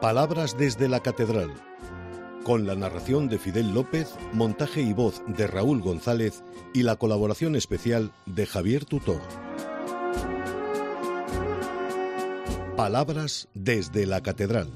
Palabras desde la Catedral, con la narración de Fidel López, montaje y voz de Raúl González y la colaboración especial de Javier Tutor. Palabras desde la Catedral.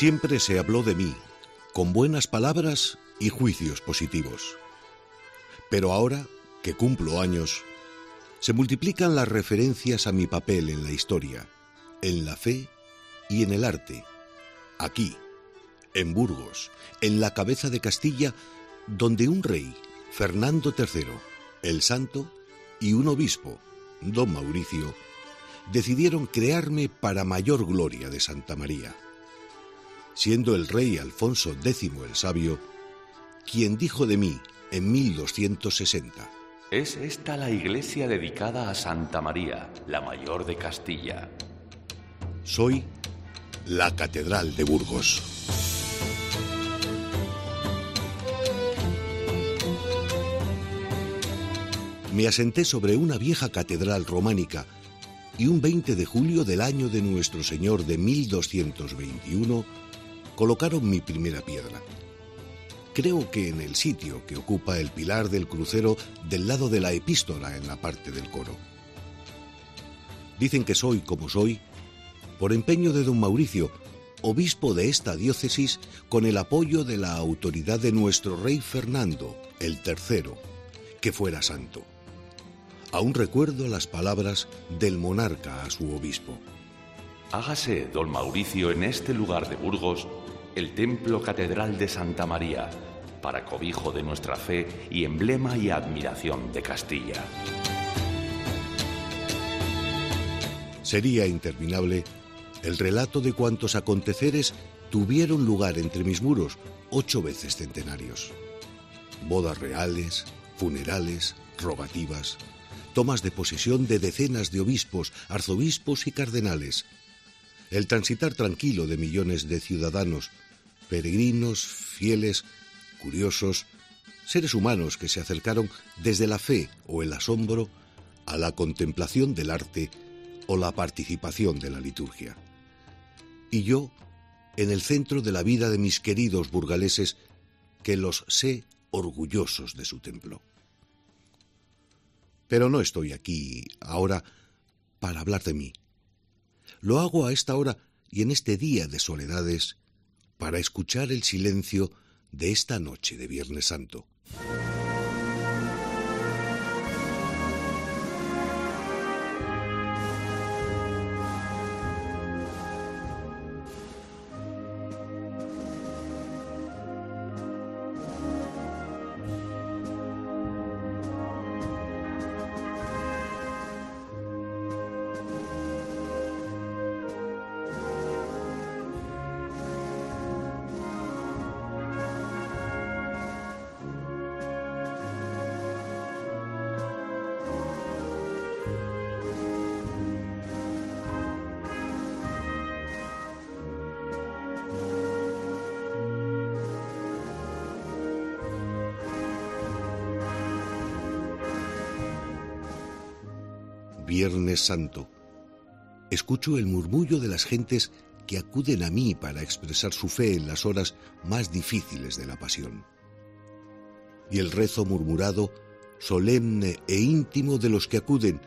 Siempre se habló de mí, con buenas palabras y juicios positivos. Pero ahora, que cumplo años, se multiplican las referencias a mi papel en la historia, en la fe y en el arte, aquí, en Burgos, en la cabeza de Castilla, donde un rey, Fernando III, el Santo, y un obispo, don Mauricio, decidieron crearme para mayor gloria de Santa María siendo el rey Alfonso X el Sabio, quien dijo de mí en 1260. Es esta la iglesia dedicada a Santa María, la mayor de Castilla. Soy la Catedral de Burgos. Me asenté sobre una vieja catedral románica y un 20 de julio del año de Nuestro Señor de 1221 colocaron mi primera piedra. Creo que en el sitio que ocupa el pilar del crucero del lado de la epístola en la parte del coro. Dicen que soy como soy por empeño de don Mauricio, obispo de esta diócesis, con el apoyo de la autoridad de nuestro rey Fernando, el tercero, que fuera santo. Aún recuerdo las palabras del monarca a su obispo. Hágase, don Mauricio, en este lugar de Burgos, el templo catedral de Santa María, para cobijo de nuestra fe y emblema y admiración de Castilla. Sería interminable el relato de cuantos aconteceres tuvieron lugar entre mis muros ocho veces centenarios. Bodas reales, funerales, rogativas, tomas de posesión de decenas de obispos, arzobispos y cardenales, el transitar tranquilo de millones de ciudadanos, peregrinos, fieles, curiosos, seres humanos que se acercaron desde la fe o el asombro a la contemplación del arte o la participación de la liturgia. Y yo, en el centro de la vida de mis queridos burgaleses, que los sé orgullosos de su templo. Pero no estoy aquí ahora para hablar de mí. Lo hago a esta hora y en este día de soledades para escuchar el silencio de esta noche de Viernes Santo. Viernes Santo. Escucho el murmullo de las gentes que acuden a mí para expresar su fe en las horas más difíciles de la pasión. Y el rezo murmurado, solemne e íntimo de los que acuden,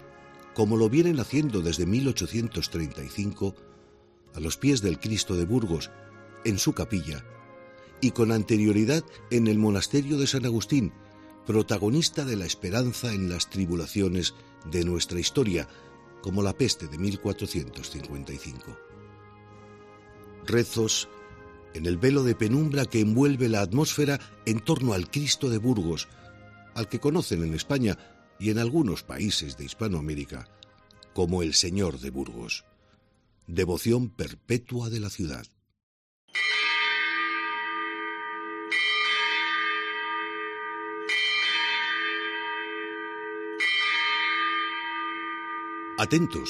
como lo vienen haciendo desde 1835, a los pies del Cristo de Burgos, en su capilla, y con anterioridad en el monasterio de San Agustín, protagonista de la esperanza en las tribulaciones de nuestra historia, como la peste de 1455. Rezos en el velo de penumbra que envuelve la atmósfera en torno al Cristo de Burgos, al que conocen en España y en algunos países de Hispanoamérica como el Señor de Burgos. Devoción perpetua de la ciudad. Atentos.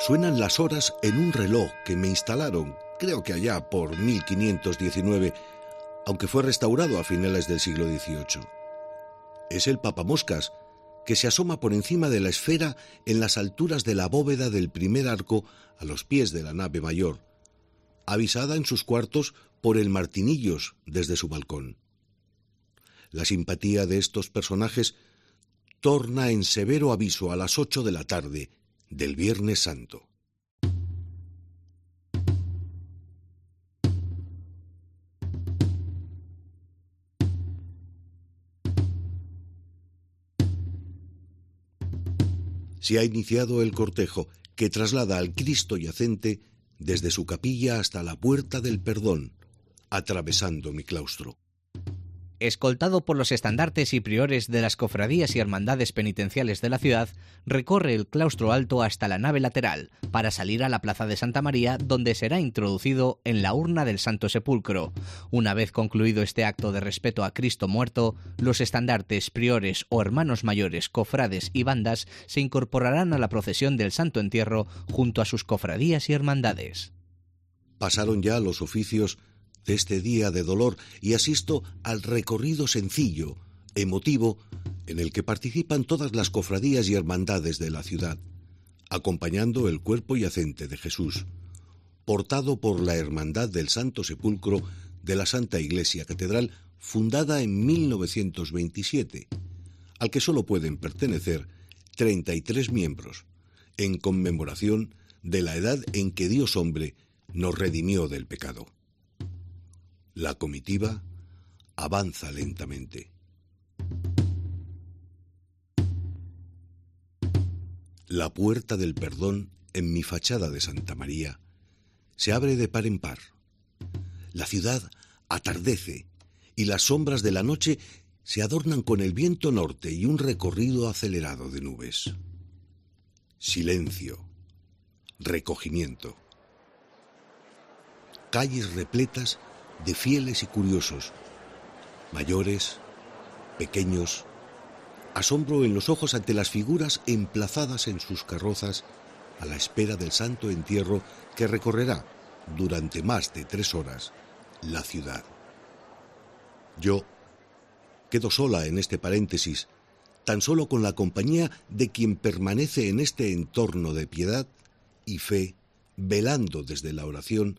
Suenan las horas en un reloj que me instalaron, creo que allá por 1519, aunque fue restaurado a finales del siglo XVIII. Es el papamoscas, que se asoma por encima de la esfera en las alturas de la bóveda del primer arco a los pies de la nave mayor, avisada en sus cuartos por el Martinillos desde su balcón. La simpatía de estos personajes torna en severo aviso a las ocho de la tarde del Viernes Santo. se ha iniciado el cortejo que traslada al Cristo yacente desde su capilla hasta la puerta del perdón, atravesando mi claustro escoltado por los estandartes y priores de las cofradías y hermandades penitenciales de la ciudad, recorre el claustro alto hasta la nave lateral, para salir a la plaza de Santa María, donde será introducido en la urna del Santo Sepulcro. Una vez concluido este acto de respeto a Cristo muerto, los estandartes, priores o hermanos mayores, cofrades y bandas se incorporarán a la procesión del Santo Entierro junto a sus cofradías y hermandades. Pasaron ya los oficios de este día de dolor y asisto al recorrido sencillo, emotivo, en el que participan todas las cofradías y hermandades de la ciudad, acompañando el cuerpo yacente de Jesús, portado por la Hermandad del Santo Sepulcro de la Santa Iglesia Catedral, fundada en 1927, al que solo pueden pertenecer 33 miembros, en conmemoración de la edad en que Dios hombre nos redimió del pecado. La comitiva avanza lentamente. La puerta del perdón en mi fachada de Santa María se abre de par en par. La ciudad atardece y las sombras de la noche se adornan con el viento norte y un recorrido acelerado de nubes. Silencio, recogimiento. Calles repletas de fieles y curiosos, mayores, pequeños, asombro en los ojos ante las figuras emplazadas en sus carrozas a la espera del santo entierro que recorrerá durante más de tres horas la ciudad. Yo quedo sola en este paréntesis, tan solo con la compañía de quien permanece en este entorno de piedad y fe, velando desde la oración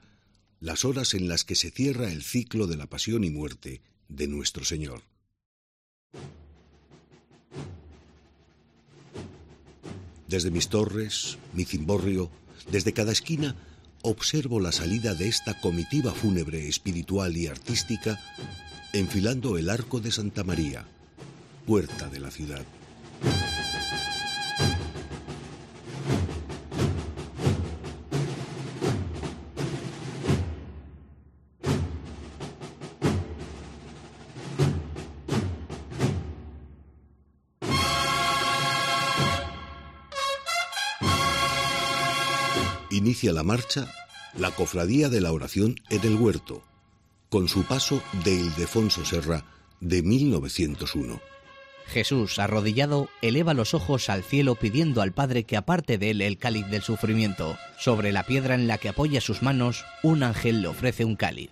las horas en las que se cierra el ciclo de la pasión y muerte de nuestro Señor. Desde mis torres, mi cimborrio, desde cada esquina, observo la salida de esta comitiva fúnebre espiritual y artística enfilando el arco de Santa María, puerta de la ciudad. Inicia la marcha la Cofradía de la Oración en el Huerto, con su paso de Ildefonso Serra de 1901. Jesús, arrodillado, eleva los ojos al cielo pidiendo al Padre que aparte de él el cáliz del sufrimiento. Sobre la piedra en la que apoya sus manos, un ángel le ofrece un cáliz.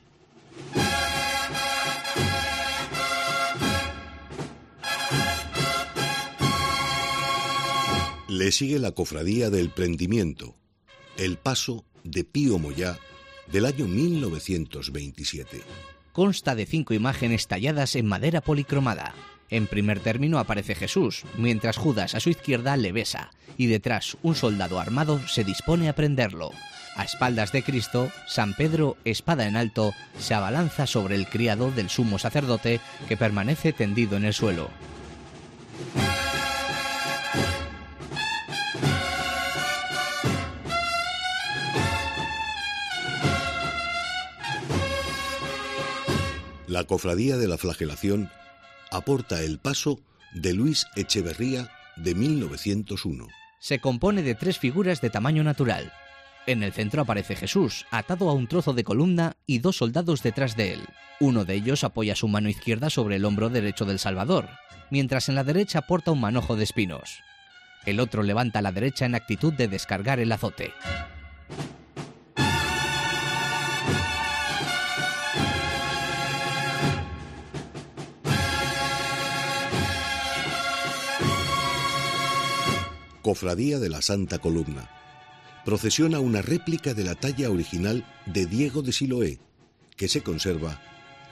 Le sigue la cofradía del prendimiento, el paso de Pío Moyá del año 1927. Consta de cinco imágenes talladas en madera policromada. En primer término aparece Jesús, mientras Judas a su izquierda le besa, y detrás un soldado armado se dispone a prenderlo. A espaldas de Cristo, San Pedro, espada en alto, se abalanza sobre el criado del sumo sacerdote que permanece tendido en el suelo. La Cofradía de la Flagelación aporta el paso de Luis Echeverría de 1901. Se compone de tres figuras de tamaño natural. En el centro aparece Jesús, atado a un trozo de columna y dos soldados detrás de él. Uno de ellos apoya su mano izquierda sobre el hombro derecho del Salvador, mientras en la derecha porta un manojo de espinos. El otro levanta la derecha en actitud de descargar el azote. Cofradía de la Santa Columna. Procesiona una réplica de la talla original de Diego de Siloé, que se conserva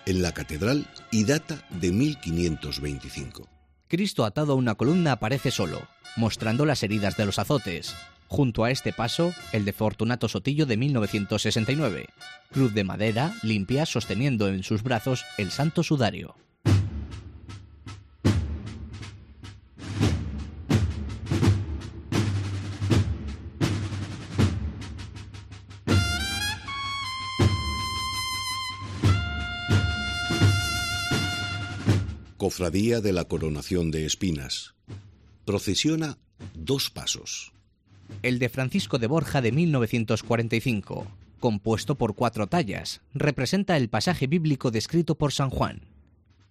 en la catedral y data de 1525. Cristo atado a una columna aparece solo, mostrando las heridas de los azotes. Junto a este paso, el de Fortunato Sotillo de 1969. Cruz de madera, limpia, sosteniendo en sus brazos el santo sudario. Cofradía de la Coronación de Espinas. Procesiona dos pasos. El de Francisco de Borja de 1945, compuesto por cuatro tallas, representa el pasaje bíblico descrito por San Juan.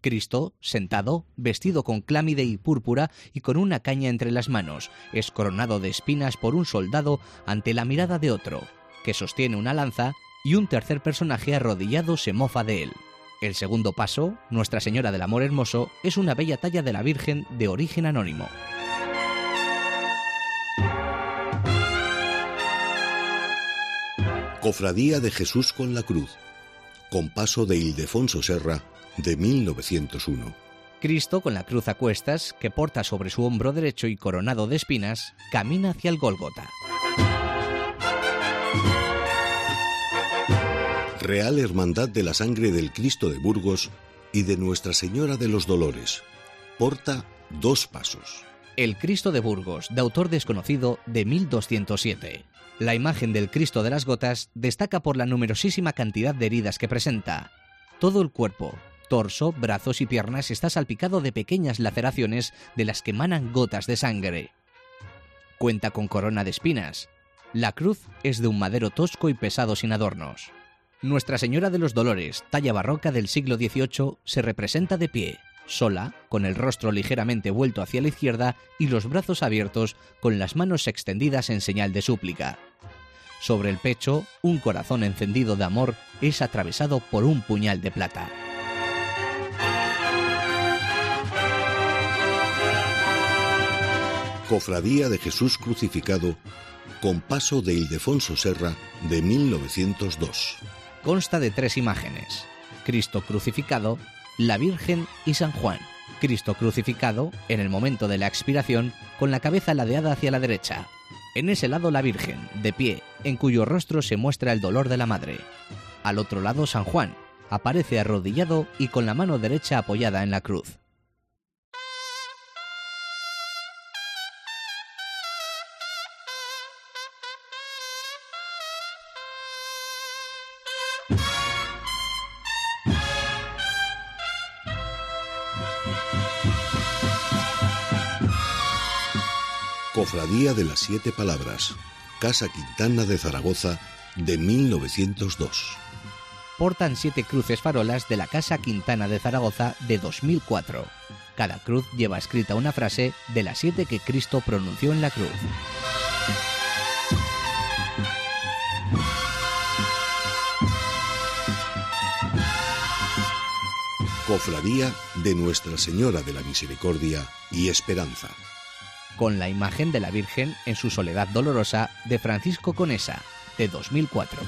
Cristo, sentado, vestido con clámide y púrpura y con una caña entre las manos, es coronado de espinas por un soldado ante la mirada de otro, que sostiene una lanza y un tercer personaje arrodillado se mofa de él. El segundo paso, Nuestra Señora del Amor Hermoso, es una bella talla de la Virgen de origen anónimo. Cofradía de Jesús con la Cruz, con paso de Ildefonso Serra, de 1901. Cristo con la cruz a cuestas, que porta sobre su hombro derecho y coronado de espinas, camina hacia el Gólgota. Real Hermandad de la Sangre del Cristo de Burgos y de Nuestra Señora de los Dolores. Porta dos pasos. El Cristo de Burgos, de autor desconocido, de 1207. La imagen del Cristo de las Gotas destaca por la numerosísima cantidad de heridas que presenta. Todo el cuerpo, torso, brazos y piernas está salpicado de pequeñas laceraciones de las que emanan gotas de sangre. Cuenta con corona de espinas. La cruz es de un madero tosco y pesado sin adornos. Nuestra Señora de los Dolores, talla barroca del siglo XVIII, se representa de pie, sola, con el rostro ligeramente vuelto hacia la izquierda y los brazos abiertos, con las manos extendidas en señal de súplica. Sobre el pecho, un corazón encendido de amor es atravesado por un puñal de plata. Cofradía de Jesús crucificado, con paso de Ildefonso Serra de 1902 consta de tres imágenes, Cristo crucificado, la Virgen y San Juan. Cristo crucificado, en el momento de la expiración, con la cabeza ladeada hacia la derecha. En ese lado la Virgen, de pie, en cuyo rostro se muestra el dolor de la Madre. Al otro lado San Juan, aparece arrodillado y con la mano derecha apoyada en la cruz. Cofradía de las Siete Palabras, Casa Quintana de Zaragoza, de 1902. Portan siete cruces farolas de la Casa Quintana de Zaragoza de 2004. Cada cruz lleva escrita una frase de las siete que Cristo pronunció en la cruz. Cofradía de Nuestra Señora de la Misericordia y Esperanza con la imagen de la Virgen en su soledad dolorosa de Francisco Conesa, de 2004.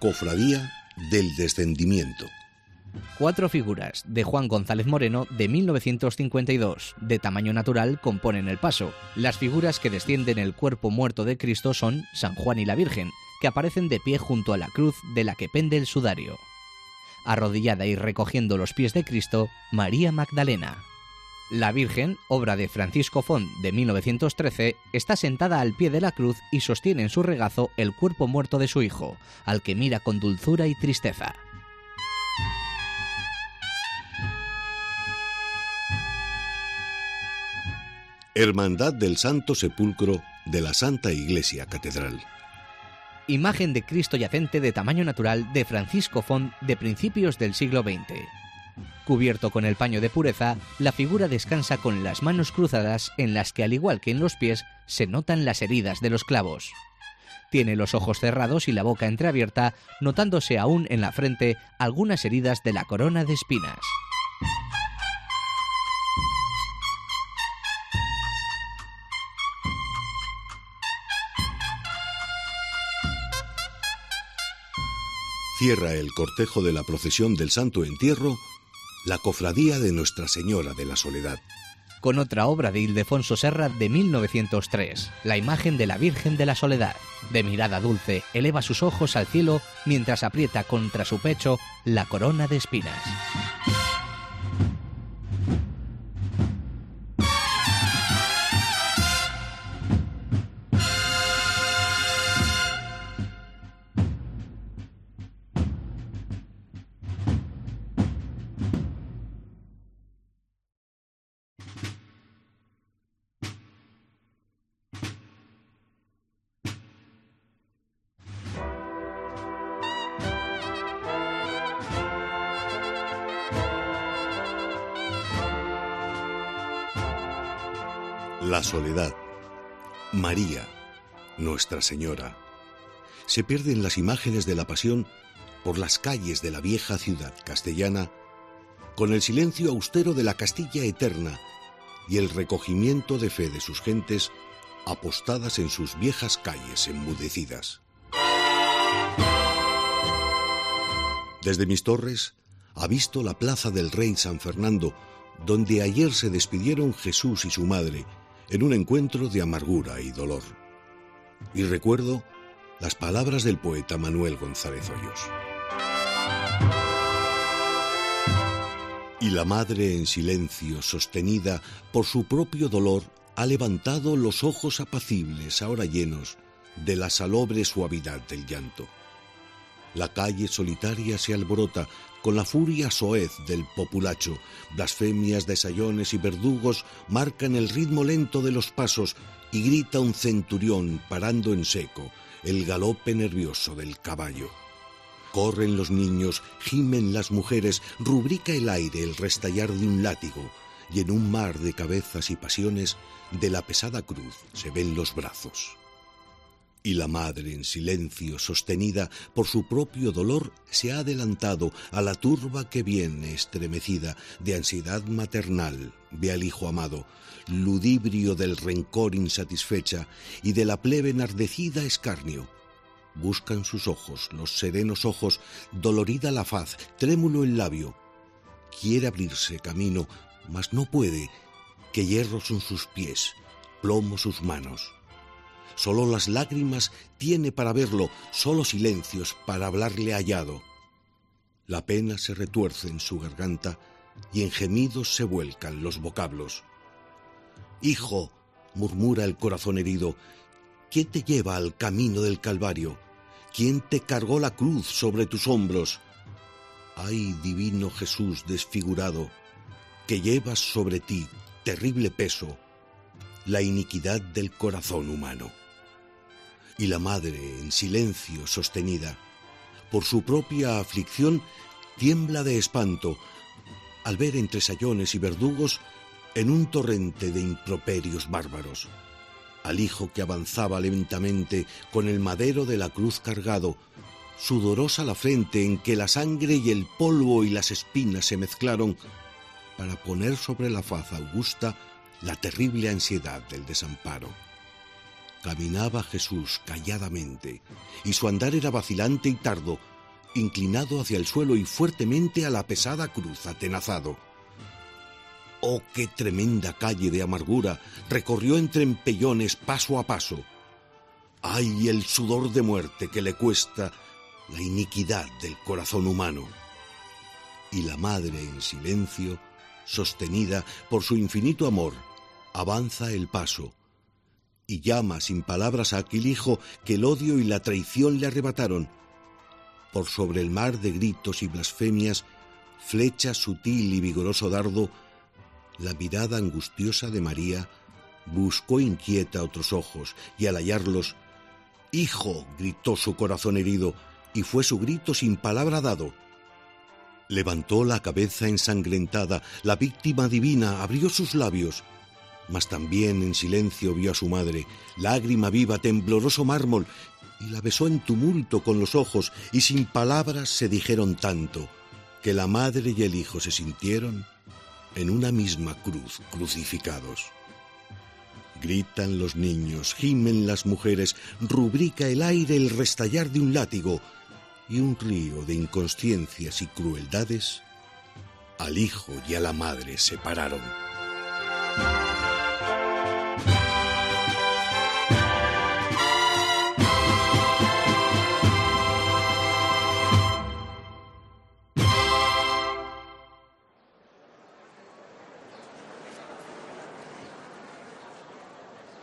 Cofradía del Descendimiento. Cuatro figuras de Juan González Moreno de 1952, de tamaño natural, componen el paso. Las figuras que descienden el cuerpo muerto de Cristo son San Juan y la Virgen, que aparecen de pie junto a la cruz de la que pende el sudario. Arrodillada y recogiendo los pies de Cristo, María Magdalena. La Virgen, obra de Francisco Font de 1913, está sentada al pie de la cruz y sostiene en su regazo el cuerpo muerto de su hijo, al que mira con dulzura y tristeza. Hermandad del Santo Sepulcro de la Santa Iglesia Catedral. Imagen de Cristo yacente de tamaño natural de Francisco Font de principios del siglo XX. Cubierto con el paño de pureza, la figura descansa con las manos cruzadas en las que, al igual que en los pies, se notan las heridas de los clavos. Tiene los ojos cerrados y la boca entreabierta, notándose aún en la frente algunas heridas de la corona de espinas. Cierra el cortejo de la procesión del Santo Entierro la Cofradía de Nuestra Señora de la Soledad. Con otra obra de Ildefonso Serra de 1903, la imagen de la Virgen de la Soledad. De mirada dulce, eleva sus ojos al cielo mientras aprieta contra su pecho la corona de espinas. Soledad. María, Nuestra Señora. Se pierden las imágenes de la pasión por las calles de la vieja ciudad castellana, con el silencio austero de la Castilla eterna y el recogimiento de fe de sus gentes apostadas en sus viejas calles enmudecidas. Desde mis torres ha visto la plaza del Rey San Fernando, donde ayer se despidieron Jesús y su madre, en un encuentro de amargura y dolor. Y recuerdo las palabras del poeta Manuel González Hoyos. Y la madre en silencio, sostenida por su propio dolor, ha levantado los ojos apacibles, ahora llenos de la salobre suavidad del llanto. La calle solitaria se alborota con la furia soez del populacho, blasfemias de sayones y verdugos marcan el ritmo lento de los pasos y grita un centurión parando en seco el galope nervioso del caballo. Corren los niños, gimen las mujeres, rubrica el aire el restallar de un látigo, y en un mar de cabezas y pasiones de la pesada cruz se ven los brazos y la madre, en silencio, sostenida por su propio dolor, se ha adelantado a la turba que viene estremecida de ansiedad maternal, ve al hijo amado, ludibrio del rencor insatisfecha y de la plebe enardecida escarnio. Buscan sus ojos, los serenos ojos, dolorida la faz, trémulo el labio. Quiere abrirse camino, mas no puede, que hierro son sus pies, plomo sus manos Solo las lágrimas tiene para verlo, solo silencios para hablarle hallado. La pena se retuerce en su garganta y en gemidos se vuelcan los vocablos. Hijo, murmura el corazón herido, ¿quién te lleva al camino del Calvario? ¿Quién te cargó la cruz sobre tus hombros? Ay, divino Jesús desfigurado, que llevas sobre ti terrible peso, la iniquidad del corazón humano y la madre, en silencio sostenida, por su propia aflicción, tiembla de espanto al ver entre sayones y verdugos en un torrente de improperios bárbaros al hijo que avanzaba lentamente con el madero de la cruz cargado, sudorosa la frente en que la sangre y el polvo y las espinas se mezclaron para poner sobre la faz augusta la terrible ansiedad del desamparo. Caminaba Jesús calladamente, y su andar era vacilante y tardo, inclinado hacia el suelo y fuertemente a la pesada cruz atenazado. Oh, qué tremenda calle de amargura recorrió entre empellones paso a paso. Ay, el sudor de muerte que le cuesta la iniquidad del corazón humano. Y la madre en silencio, sostenida por su infinito amor, avanza el paso y llama sin palabras a aquel hijo que el odio y la traición le arrebataron. Por sobre el mar de gritos y blasfemias, flecha sutil y vigoroso dardo, la mirada angustiosa de María buscó inquieta otros ojos y al hallarlos, Hijo, gritó su corazón herido, y fue su grito sin palabra dado. Levantó la cabeza ensangrentada, la víctima divina abrió sus labios, mas también en silencio vio a su madre, lágrima viva, tembloroso mármol, y la besó en tumulto con los ojos, y sin palabras se dijeron tanto, que la madre y el hijo se sintieron en una misma cruz crucificados. Gritan los niños, gimen las mujeres, rubrica el aire el restallar de un látigo, y un río de inconsciencias y crueldades al hijo y a la madre separaron.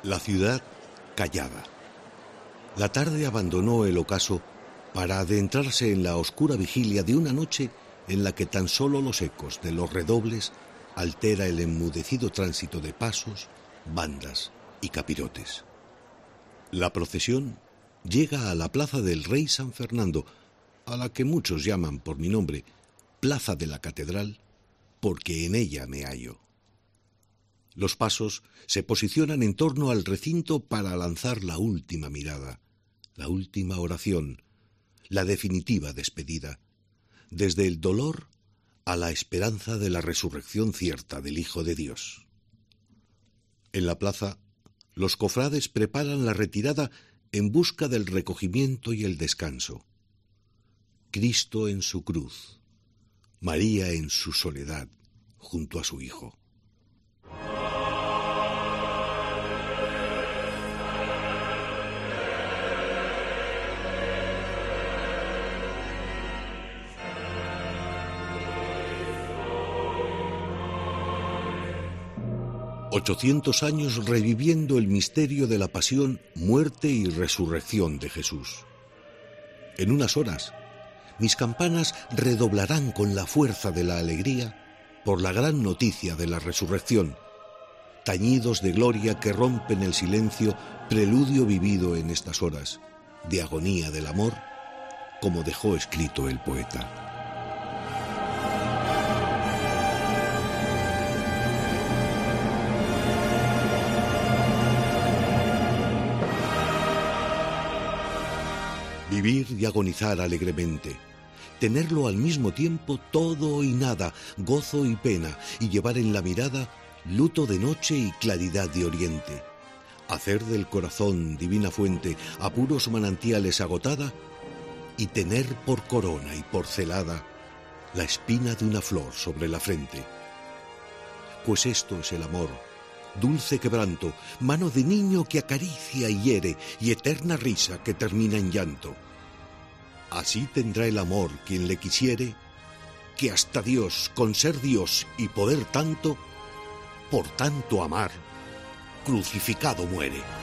La ciudad callada. La tarde abandonó el ocaso para adentrarse en la oscura vigilia de una noche en la que tan solo los ecos de los redobles altera el enmudecido tránsito de pasos, bandas y capirotes. La procesión llega a la plaza del Rey San Fernando, a la que muchos llaman por mi nombre Plaza de la Catedral, porque en ella me hallo. Los pasos se posicionan en torno al recinto para lanzar la última mirada, la última oración, la definitiva despedida, desde el dolor a la esperanza de la resurrección cierta del Hijo de Dios. En la plaza, los cofrades preparan la retirada en busca del recogimiento y el descanso. Cristo en su cruz, María en su soledad junto a su Hijo. 800 años reviviendo el misterio de la pasión, muerte y resurrección de Jesús. En unas horas, mis campanas redoblarán con la fuerza de la alegría por la gran noticia de la resurrección, tañidos de gloria que rompen el silencio, preludio vivido en estas horas, de agonía del amor, como dejó escrito el poeta. Vivir y agonizar alegremente. Tenerlo al mismo tiempo todo y nada, gozo y pena, y llevar en la mirada luto de noche y claridad de oriente. Hacer del corazón divina fuente, apuros manantiales agotada, y tener por corona y por celada la espina de una flor sobre la frente. Pues esto es el amor, dulce quebranto, mano de niño que acaricia y hiere, y eterna risa que termina en llanto. Así tendrá el amor quien le quisiere, que hasta Dios, con ser Dios y poder tanto, por tanto amar, crucificado muere.